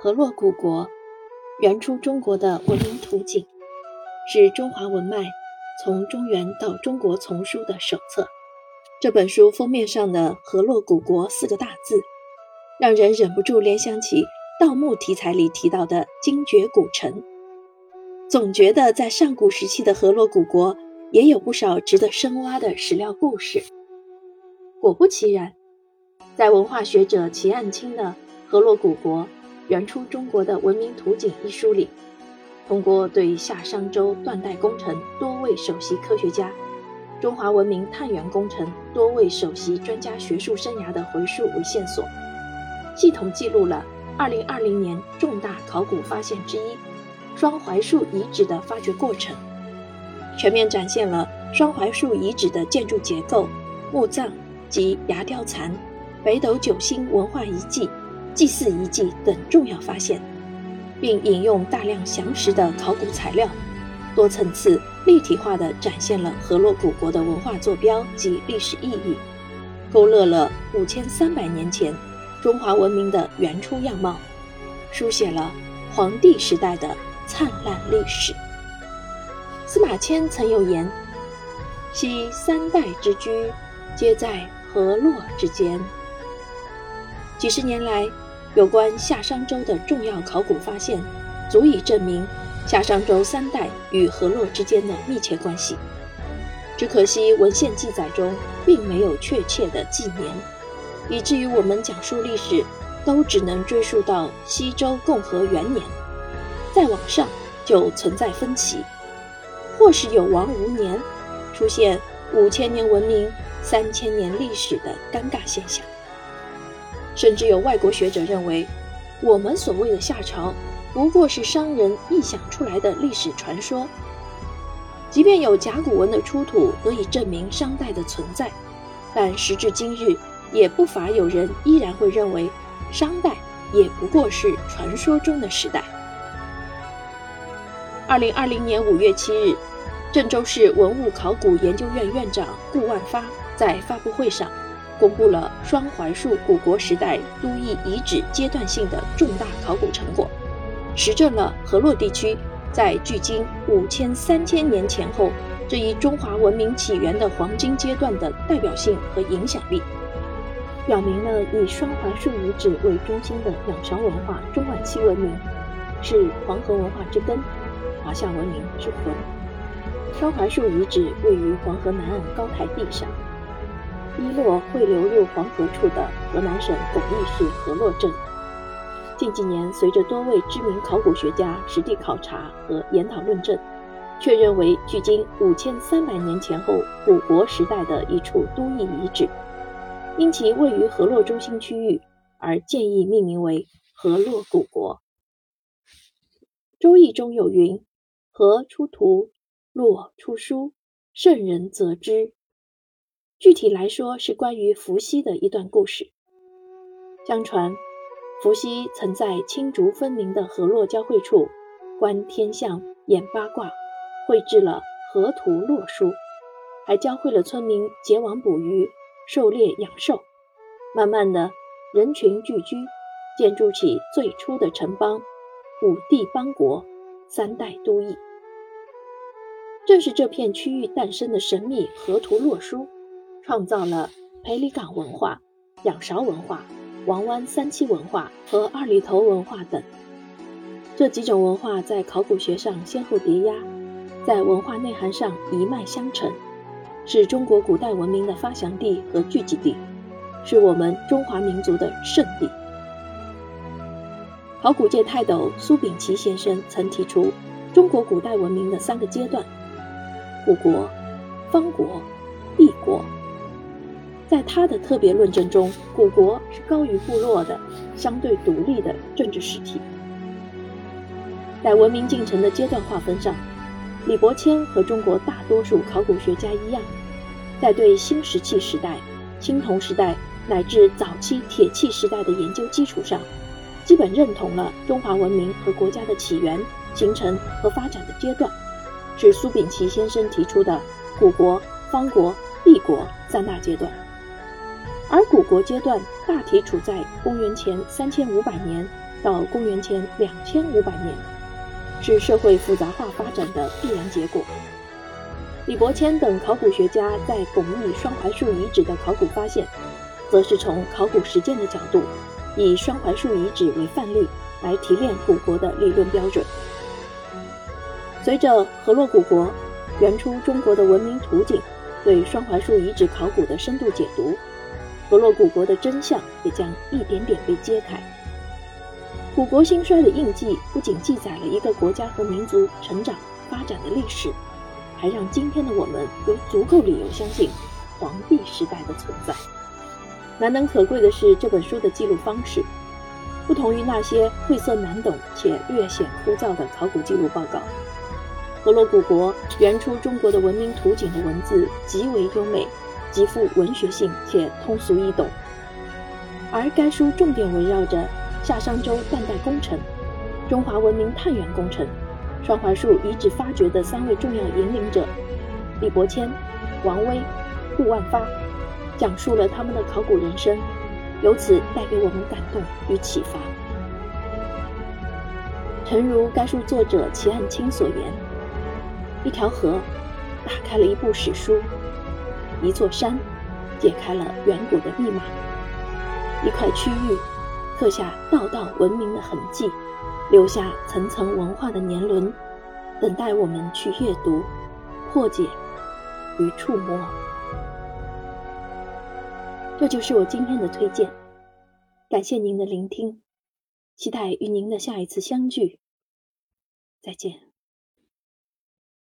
河洛古国原出中国的文明图景，是中华文脉从中原到中国丛书的手册。这本书封面上的“河洛古国”四个大字，让人忍不住联想起盗墓题材里提到的精绝古城，总觉得在上古时期的河洛古国也有不少值得深挖的史料故事。果不其然，在文化学者齐岸清的《河洛古国》。原出中国的文明图景一书里，通过对夏商周断代工程多位首席科学家、中华文明探源工程多位首席专家学术生涯的回溯为线索，系统记录了2020年重大考古发现之一——双槐树遗址的发掘过程，全面展现了双槐树遗址的建筑结构、墓葬及牙雕残、北斗九星文化遗迹。祭祀遗迹等重要发现，并引用大量详实的考古材料，多层次、立体化地展现了河洛古国的文化坐标及历史意义，勾勒了五千三百年前中华文明的原初样貌，书写了黄帝时代的灿烂历史。司马迁曾有言：“昔三代之居，皆在河洛之间。”几十年来。有关夏商周的重要考古发现，足以证明夏商周三代与河洛之间的密切关系。只可惜文献记载中并没有确切的纪年，以至于我们讲述历史都只能追溯到西周共和元年，再往上就存在分歧，或是有王无年，出现五千年文明、三千年历史的尴尬现象。甚至有外国学者认为，我们所谓的夏朝不过是商人臆想出来的历史传说。即便有甲骨文的出土得以证明商代的存在，但时至今日，也不乏有人依然会认为商代也不过是传说中的时代。二零二零年五月七日，郑州市文物考古研究院院长顾万发在发布会上。公布了双槐树古国时代都邑遗址阶段性的重大考古成果，实证了河洛地区在距今五千三千年前后这一中华文明起源的黄金阶段的代表性和影响力，表明了以双槐树遗址为中心的仰韶文化中晚期文明是黄河文化之根，华夏文明之魂。双槐树遗址位于黄河南岸高台地上。伊洛汇流入黄河处的河南省巩义市河洛镇，近几年随着多位知名考古学家实地考察和研讨论证，确认为距今五千三百年前后古国时代的一处都邑遗址，因其位于河洛中心区域而建议命名为河洛古国。《周易》中有云：“河出图，洛出书，圣人则之。”具体来说，是关于伏羲的一段故事。相传，伏羲曾在青竹分明的河洛交汇处观天象、演八卦，绘制了《河图洛书》，还教会了村民结网捕鱼、狩猎养兽。慢慢的，人群聚居，建筑起最初的城邦——五帝邦国、三代都邑。正是这片区域诞生的神秘《河图洛书》。创造了裴李岗文化、仰韶文化、王湾三七文化和二里头文化等这几种文化，在考古学上先后叠压，在文化内涵上一脉相承，是中国古代文明的发祥地和聚集地，是我们中华民族的圣地。考古界泰斗苏秉琦先生曾提出中国古代文明的三个阶段：古国、方、国。在他的特别论证中，古国是高于部落的、相对独立的政治实体。在文明进程的阶段划分上，李伯谦和中国大多数考古学家一样，在对新石器时代、青铜时代乃至早期铁器时代的研究基础上，基本认同了中华文明和国家的起源、形成和发展的阶段，是苏秉琦先生提出的古国、方国、帝国三大阶段。而古国阶段大体处在公元前三千五百年到公元前两千五百年，是社会复杂化发展的必然结果。李伯谦等考古学家在巩义双槐树遗址的考古发现，则是从考古实践的角度，以双槐树遗址为范例来提炼古国的理论标准。随着河洛古国原初中国的文明图景对双槐树遗址考古的深度解读，河洛古国的真相也将一点点被揭开。古国兴衰的印记不仅记载了一个国家和民族成长发展的历史。还让今天的我们有足够理由相信黄帝时代的存在。难能可贵的是，这本书的记录方式不同于那些晦涩难懂且略显枯燥的考古记录报告。河洛古国原出中国的文明图景的文字极为优美，极富文学性且通俗易懂。而该书重点围绕着夏商周断代工程、中华文明探源工程。双槐树遗址发掘的三位重要引领者李伯谦、王威、顾万发，讲述了他们的考古人生，由此带给我们感动与启发。诚如该书作者齐岸清所言：“一条河打开了一部史书，一座山解开了远古的密码，一块区域刻下道道文明的痕迹。”留下层层文化的年轮，等待我们去阅读、破解与触摸。这就是我今天的推荐，感谢您的聆听，期待与您的下一次相聚。再见。